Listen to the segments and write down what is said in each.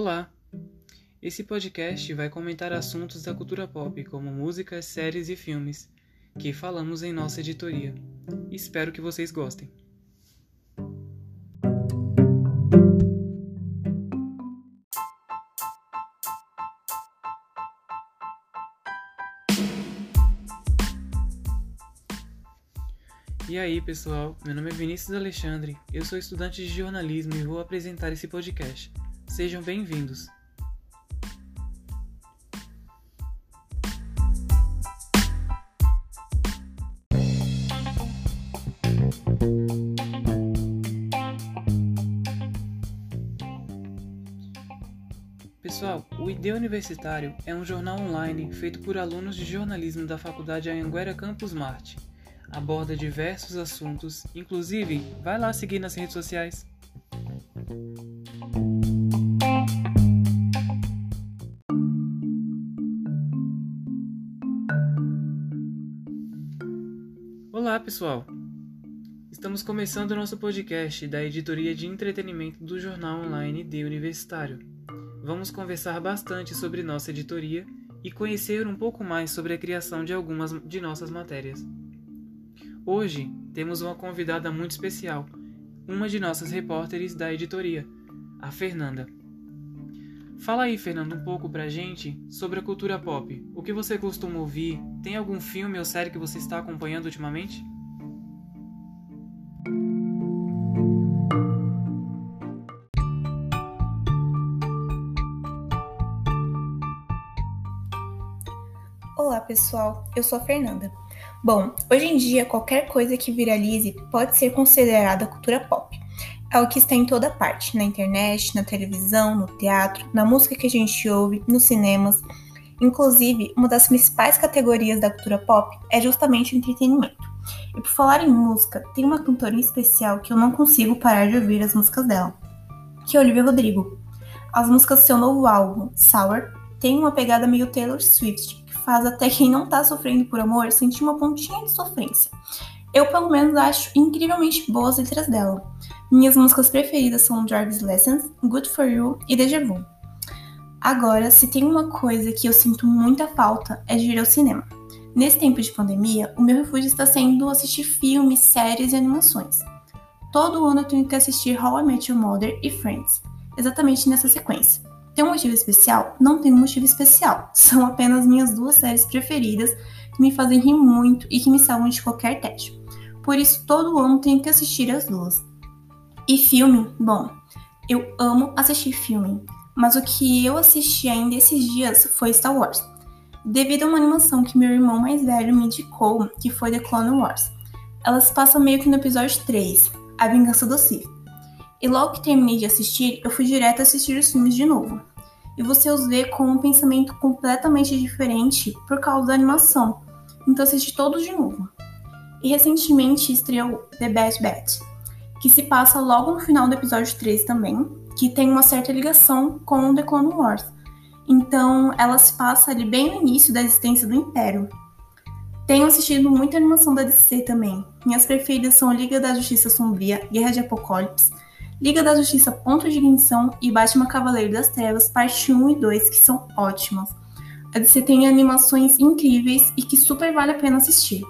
Olá! Esse podcast vai comentar assuntos da cultura pop, como músicas, séries e filmes, que falamos em nossa editoria. Espero que vocês gostem. E aí, pessoal? Meu nome é Vinícius Alexandre, eu sou estudante de jornalismo e vou apresentar esse podcast. Sejam bem-vindos. Pessoal, o ID Universitário é um jornal online feito por alunos de jornalismo da Faculdade Anhanguera Campus Marte. Aborda diversos assuntos, inclusive, vai lá seguir nas redes sociais. Olá, pessoal! Estamos começando nosso podcast da editoria de entretenimento do jornal online de Universitário. Vamos conversar bastante sobre nossa editoria e conhecer um pouco mais sobre a criação de algumas de nossas matérias. Hoje temos uma convidada muito especial, uma de nossas repórteres da editoria, a Fernanda. Fala aí, Fernando, um pouco pra gente sobre a cultura pop. O que você costuma ouvir? Tem algum filme ou série que você está acompanhando ultimamente? Olá, pessoal. Eu sou a Fernanda. Bom, hoje em dia, qualquer coisa que viralize pode ser considerada cultura pop é o que está em toda parte, na internet, na televisão, no teatro, na música que a gente ouve, nos cinemas. Inclusive, uma das principais categorias da cultura pop é justamente o entretenimento. E por falar em música, tem uma cantora em especial que eu não consigo parar de ouvir as músicas dela, que é Olivia Rodrigo. As músicas do seu novo álbum, Sour, tem uma pegada meio Taylor Swift, que faz até quem não tá sofrendo por amor sentir uma pontinha de sofrência. Eu, pelo menos, acho incrivelmente boas as letras dela. Minhas músicas preferidas são Driver's Lessons, Good For You e Deja Vu. Agora, se tem uma coisa que eu sinto muita falta é de ir ao cinema. Nesse tempo de pandemia, o meu refúgio está sendo assistir filmes, séries e animações. Todo ano eu tenho que assistir How I Met Your Mother e Friends, exatamente nessa sequência. Tem um motivo especial? Não tem um motivo especial. São apenas minhas duas séries preferidas que me fazem rir muito e que me salvam de qualquer tédio. Por isso, todo ano tenho que assistir as duas. E filme? Bom, eu amo assistir filme, mas o que eu assisti ainda esses dias foi Star Wars, devido a uma animação que meu irmão mais velho me indicou, que foi The Clone Wars. Ela se passa meio que no episódio 3, A Vingança do Sith. E logo que terminei de assistir, eu fui direto assistir os filmes de novo. E você os vê com um pensamento completamente diferente por causa da animação. Então assisti todos de novo. E recentemente estreou The Bad Batch, que se passa logo no final do episódio 3 também, que tem uma certa ligação com The Clone Wars. Então, ela se passa ali bem no início da existência do Império. Tenho assistido muita animação da DC também. Minhas preferidas são Liga da Justiça Sombria, Guerra de Apocalipse, Liga da Justiça Ponto de Ignição e Batman Cavaleiro das Trevas, parte 1 e 2, que são ótimas. A DC tem animações incríveis e que super vale a pena assistir.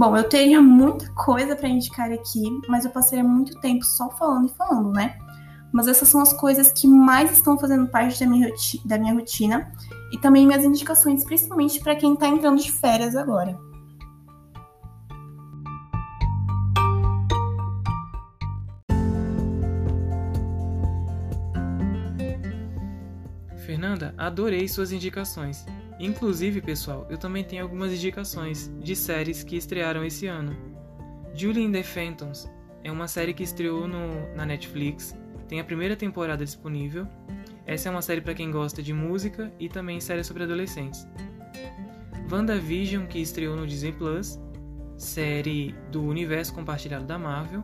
Bom, eu teria muita coisa para indicar aqui, mas eu passaria muito tempo só falando e falando, né? Mas essas são as coisas que mais estão fazendo parte da minha, da minha rotina e também minhas indicações, principalmente para quem está entrando de férias agora. Fernanda, adorei suas indicações. Inclusive, pessoal, eu também tenho algumas indicações de séries que estrearam esse ano. Julie in the Phantoms é uma série que estreou no, na Netflix, tem a primeira temporada disponível. Essa é uma série para quem gosta de música e também série sobre adolescentes. WandaVision, que estreou no Disney Plus, série do universo compartilhado da Marvel.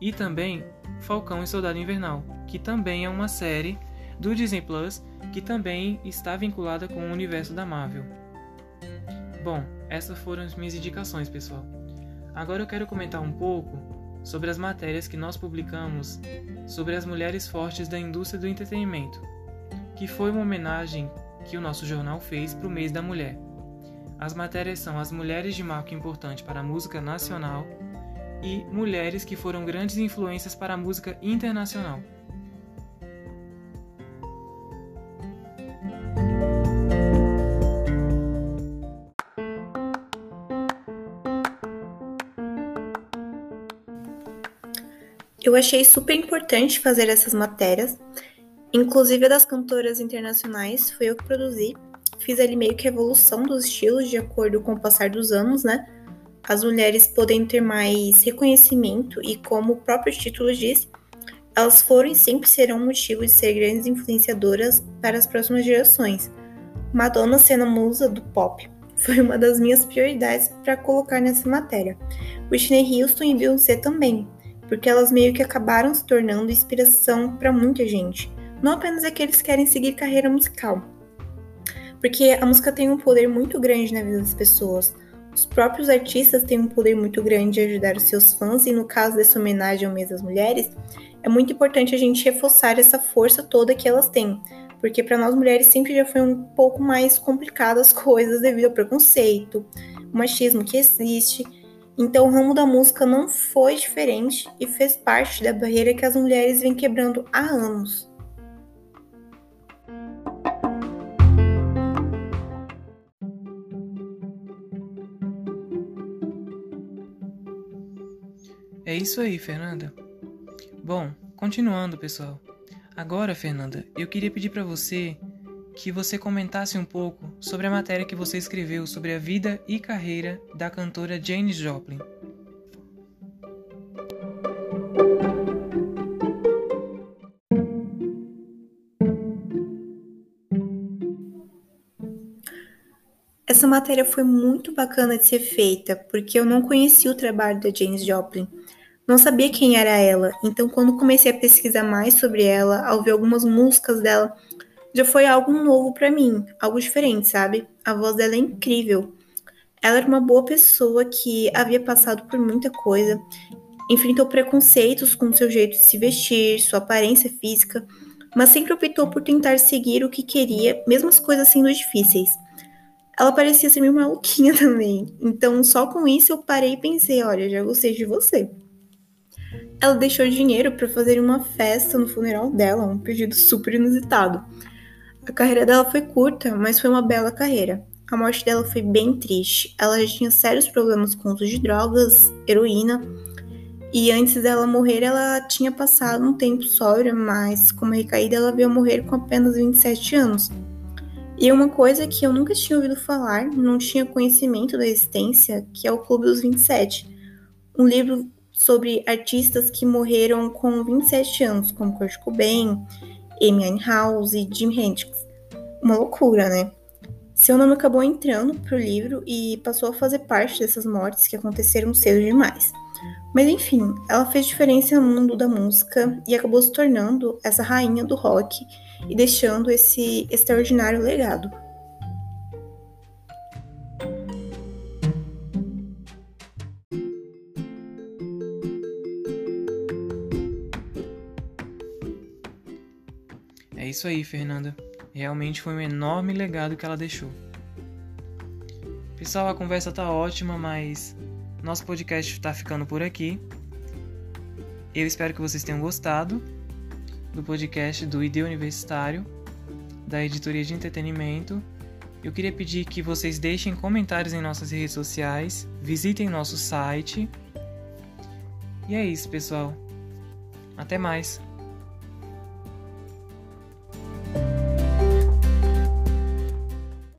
E também Falcão e Soldado Invernal, que também é uma série do Disney Plus, que também está vinculada com o universo da Marvel. Bom, essas foram as minhas indicações, pessoal. Agora eu quero comentar um pouco sobre as matérias que nós publicamos sobre as mulheres fortes da indústria do entretenimento, que foi uma homenagem que o nosso jornal fez para o mês da mulher. As matérias são As Mulheres de Marco Importante para a Música Nacional e Mulheres que foram grandes influências para a música internacional. Eu achei super importante fazer essas matérias, inclusive das cantoras internacionais, foi eu que produzi. Fiz ali meio que a evolução dos estilos de acordo com o passar dos anos, né? As mulheres podem ter mais reconhecimento e, como o próprio título diz, elas foram e sempre serão motivo de ser grandes influenciadoras para as próximas gerações. Madonna sendo a musa do pop foi uma das minhas prioridades para colocar nessa matéria. Whitney Houston e Beyoncé também, porque elas meio que acabaram se tornando inspiração para muita gente, não apenas aqueles que querem seguir carreira musical. Porque a música tem um poder muito grande na vida das pessoas. Os próprios artistas têm um poder muito grande de ajudar os seus fãs, e no caso dessa homenagem ao mês das mulheres, é muito importante a gente reforçar essa força toda que elas têm, porque para nós mulheres sempre já foi um pouco mais complicado as coisas devido ao preconceito, o machismo que existe então, o ramo da música não foi diferente e fez parte da barreira que as mulheres vêm quebrando há anos. É isso aí, Fernanda. Bom, continuando, pessoal. Agora, Fernanda, eu queria pedir para você que você comentasse um pouco sobre a matéria que você escreveu sobre a vida e carreira da cantora Janis Joplin. Essa matéria foi muito bacana de ser feita, porque eu não conhecia o trabalho da Janis Joplin. Não sabia quem era ela, então quando comecei a pesquisar mais sobre ela, ao ver algumas músicas dela, já foi algo novo para mim, algo diferente, sabe? A voz dela é incrível. Ela era uma boa pessoa que havia passado por muita coisa, enfrentou preconceitos com seu jeito de se vestir, sua aparência física, mas sempre optou por tentar seguir o que queria, mesmo as coisas sendo difíceis. Ela parecia ser meio maluquinha também, então só com isso eu parei e pensei: olha, já gostei de você. Ela deixou dinheiro para fazer uma festa no funeral dela, um pedido super inusitado. A carreira dela foi curta, mas foi uma bela carreira. A morte dela foi bem triste. Ela já tinha sérios problemas com uso de drogas, heroína, e antes dela morrer, ela tinha passado um tempo sóbria, mas como recaída, ela veio morrer com apenas 27 anos. E uma coisa que eu nunca tinha ouvido falar, não tinha conhecimento da existência, que é o Clube dos 27, um livro sobre artistas que morreram com 27 anos, como Kurt Cobain, Amy Winehouse e Jim Hendrix. Uma loucura, né? Seu nome acabou entrando pro livro e passou a fazer parte dessas mortes que aconteceram cedo demais. Mas enfim, ela fez diferença no mundo da música e acabou se tornando essa rainha do rock e deixando esse extraordinário legado. É isso aí, Fernanda. Realmente foi um enorme legado que ela deixou. Pessoal, a conversa tá ótima, mas nosso podcast está ficando por aqui. Eu espero que vocês tenham gostado do podcast do ID Universitário, da editoria de entretenimento. Eu queria pedir que vocês deixem comentários em nossas redes sociais, visitem nosso site. E é isso, pessoal. Até mais!